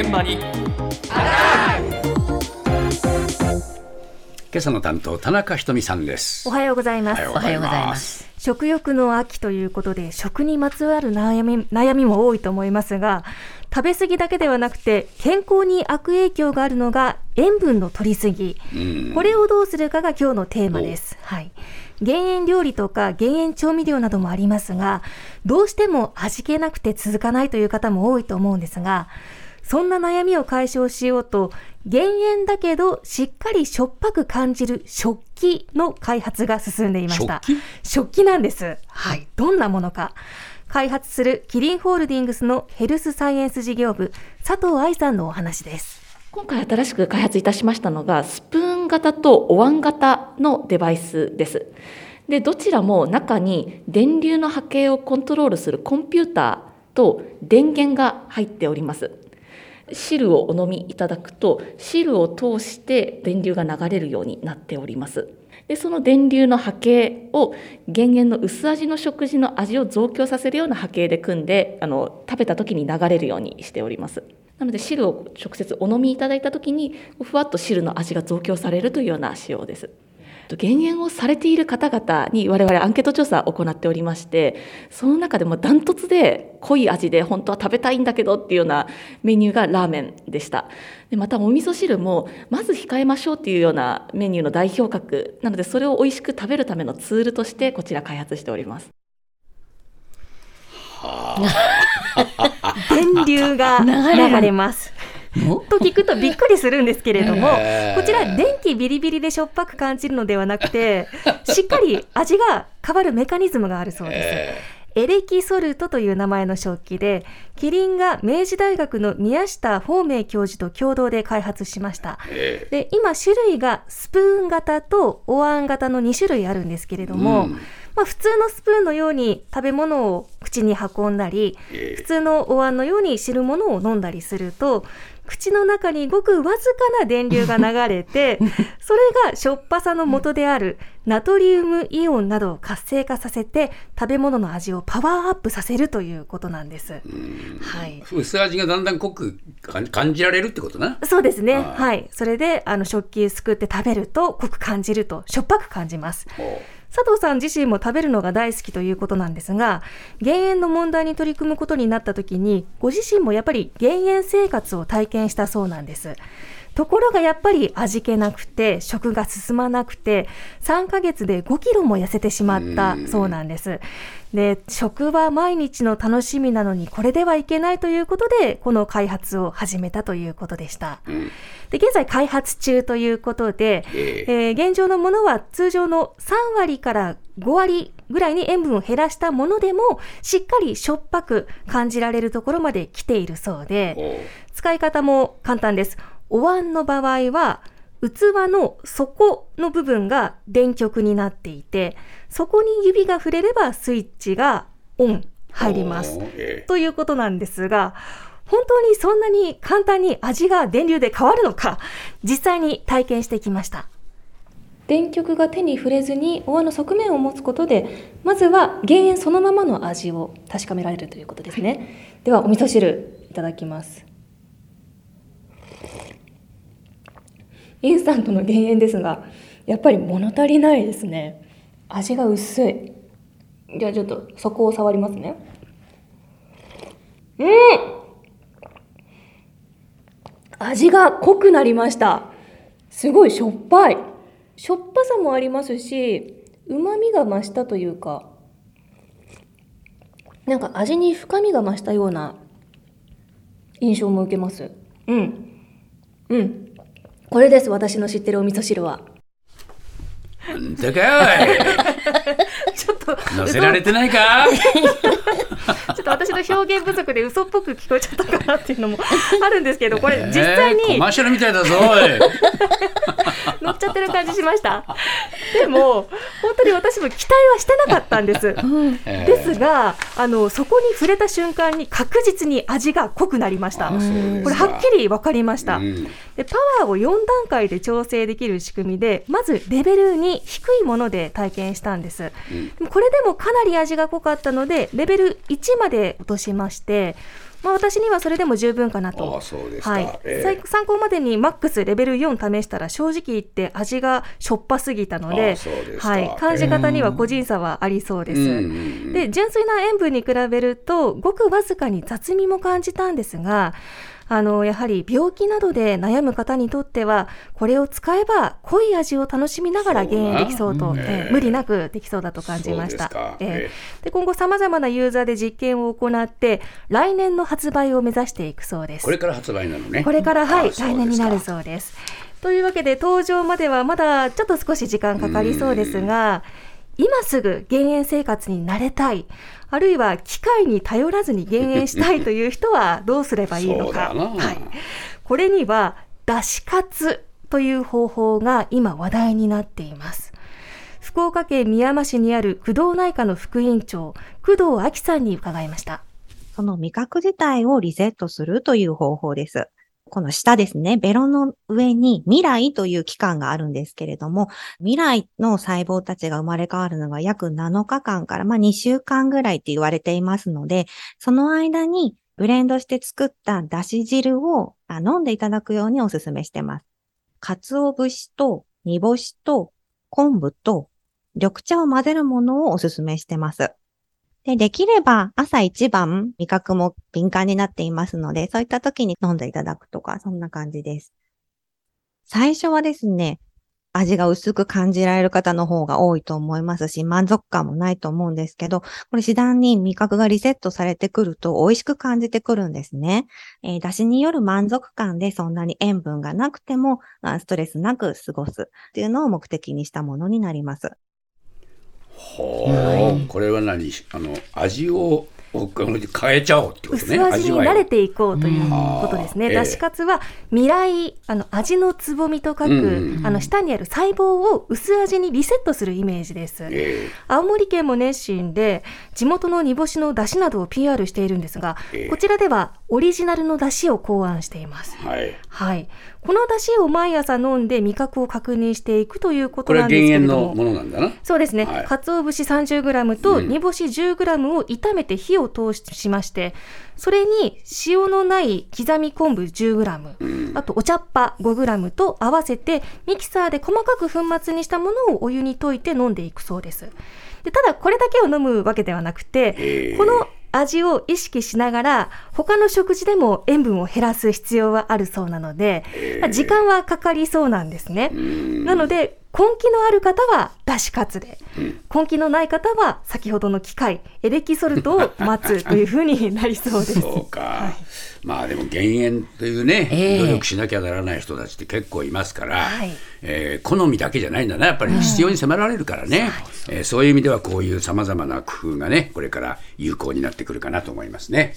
現場に。今朝の担当田中ひとみさんです。おはようございます。おはようございます。食欲の秋ということで食にまつわる悩み悩みも多いと思いますが食べ過ぎだけではなくて健康に悪影響があるのが塩分の取りすぎ。これをどうするかが今日のテーマです。はい。減塩料理とか減塩調味料などもありますがどうしても味気なくて続かないという方も多いと思うんですがそんな悩みを解消しようと、減塩だけどしっかりしょっぱく感じる食器の開発が進んでいました。食器？食器なんです。はい。どんなものか。開発するキリンホールディングスのヘルスサイエンス事業部、佐藤愛さんのお話です。今回新しく開発いたしましたのが、スプーン型とお椀型のデバイスです。で、どちらも中に電流の波形をコントロールするコンピューターと電源が入っております。汁をお飲みいただくと汁を通して電流が流れるようになっております。でその電流の波形を減塩の薄味の食事の味を増強させるような波形で組んであの食べた時に流れるようにしております。なので汁を直接お飲みいただいた時にふわっと汁の味が増強されるというような仕様です。減塩をされている方々に我々アンケート調査を行っておりましてその中でもダントツで濃い味で本当は食べたいんだけどっていうようなメニューがラーメンでした。でまたお味噌汁もまず控えましょうっていうようなメニューの代表格なのでそれを美味しく食べるためのツールとしてこちら開発しております。電流が流れます と聞くとびっくりするんですけれども、こちら電気ビリビリでしょっぱく感じるのではなくて、しっかり味が変わるメカニズムがあるそうです。エレキソルトという名前の食器で、キリンが明治大学の宮下芳明教授と共同で開発しました。で今、種類がスプーン型とお椀型の2種類あるんですけれども、うん。まあ、普通のスプーンのように食べ物を口に運んだり、普通のお椀のように汁物を飲んだりすると、口の中にごくわずかな電流が流れて、それがしょっぱさの元であるナトリウムイオンなどを活性化させて、食べ物の味をパワーアップさせるということなんです。はい。薄味がだんだん濃く感じられるってことな。そうですね。はい。それで、あの、食器すくって食べると濃く感じると、しょっぱく感じます。佐藤さん自身も食べるのが大好きということなんですが、減塩の問題に取り組むことになった時に、ご自身もやっぱり減塩生活を体験したそうなんです。ところがやっぱり味気なくて、食が進まなくて、3ヶ月で5キロも痩せてしまったそうなんです。で、食は毎日の楽しみなのにこれではいけないということで、この開発を始めたということでした。で、現在開発中ということで、えー、現状のものは通常の3割から5割ぐらいに塩分を減らしたものでも、しっかりしょっぱく感じられるところまで来ているそうで、使い方も簡単です。お椀の場合は、器の底の部分が電極になっていて、そこに指が触れればスイッチがオン入ります。ということなんですが、本当にそんなに簡単に味が電流で変わるのか、実際に体験してきました。電極が手に触れずにお椀の側面を持つことで、まずは減塩そのままの味を確かめられるということですね。では、お味噌汁いただきます。インスタントの減塩ですがやっぱり物足りないですね。味が薄い。じゃあちょっと底を触りますね。うん。味が濃くなりました。すごいしょっぱい。しょっぱさもありますしうまみが増したというかなんか味に深みが増したような印象も受けます。うん。うん。これです私の知ってるお味噌汁は。なんだかい。ちょっと乗せられてないか？ちょっと私の表現不足で嘘っぽく聞こえちゃったかなっていうのも あるんですけどこれ実際に、コマーシャルみたいだぞ乗っちゃってる感じしました？でも本当に私も期待はしてなかったんです、ですがあのそこに触れた瞬間に確実に味が濃くなりました。これはっきり分かりました、うん、でパワーを4段階で調整できる仕組みでまずレベル2低いもので体験したんです、うん、これでもかなり味が濃かったのでレベル1まで落としまして、まあ、私にはそれでも十分かなと。はい。参考までにマックスレベル4試したら正直言って味がしょっぱすぎたのでではい、感じ方には個人差はありそうです。で純粋な塩分に比べるとごくわずかに雑味も感じたんですがあのやはり病気などで悩む方にとってはこれを使えば濃い味を楽しみながら減塩できそうとそうなえええ。無理なくできそうだと感じました。ええ。えで今後さまざまなユーザーで実験を行って来年の発売を目指していくそうです。これから発売なのね。これから、はい、来年になるそうです。というわけで、登場まではまだちょっと少し時間かかりそうですが、今すぐ減塩生活に慣れたい、あるいは機械に頼らずに減塩したいという人はどうすればいいのか。はい、これには、出し活という方法が今話題になっています。福岡県宮山市にある工藤内科の副院長、工藤明さんに伺いました。その味覚自体をリセットするという方法です。この下ですね、ベロの上に未来という器官があるんですけれども、未来の細胞たちが生まれ変わるのが約7日間から、まあ、2週間ぐらいって言われていますので、その間にブレンドして作っただし汁を飲んでいただくようにお勧めしてます。鰹節と煮干しと昆布と緑茶を混ぜるものをお勧めしてます。で、できれば朝一番味覚も敏感になっていますので、そういった時に飲んでいただくとか、そんな感じです。最初はですね、味が薄く感じられる方の方が多いと思いますし、満足感もないと思うんですけど、これ次第に味覚がリセットされてくると美味しく感じてくるんですね。えー、出汁による満足感でそんなに塩分がなくても、ストレスなく過ごすっていうのを目的にしたものになります。ほう、これは何？あの味をお変えちゃおうってことね。薄味に慣れていこうといううんことですね。だしカツは未来あの味のつぼみと書く、うんあの下にある細胞を薄味にリセットするイメージです。え青森県も熱心で地元の煮干しの出汁などを PR しているんですが、ええ。こちらではオリジナルの出汁を考案しています。えはい。はい、この出汁を毎朝飲んで味覚を確認していくというこことれなんですけれども。のものなんだな。そうですね、はい。鰹節 30g とうん。煮干し 10g を炒めて火を通しまして、それに塩のない刻み昆布 10g、あとお茶っ葉 5g と合わせてミキサーで細かく粉末にしたものをお湯に溶いて飲んでいくそうです。でただこれだけを飲むわけではなくて、ええこの味を意識しながら他の食事でも塩分を減らす必要はあるそうなので、時間はかかりそうなんですね。なので根気のある方はだしカツで、根気のない方は先ほどの機械エレキソルトを待つというふうになりそうです。そうか、まあでも減塩というね、ええ。努力しなきゃならない人たちって結構いますから、はい。えー好みだけじゃないんだな。やっぱり必要に迫られるからね、えーそういう意味ではこういうさまざまな工夫がねこれから有効になってくるかなと思いますね。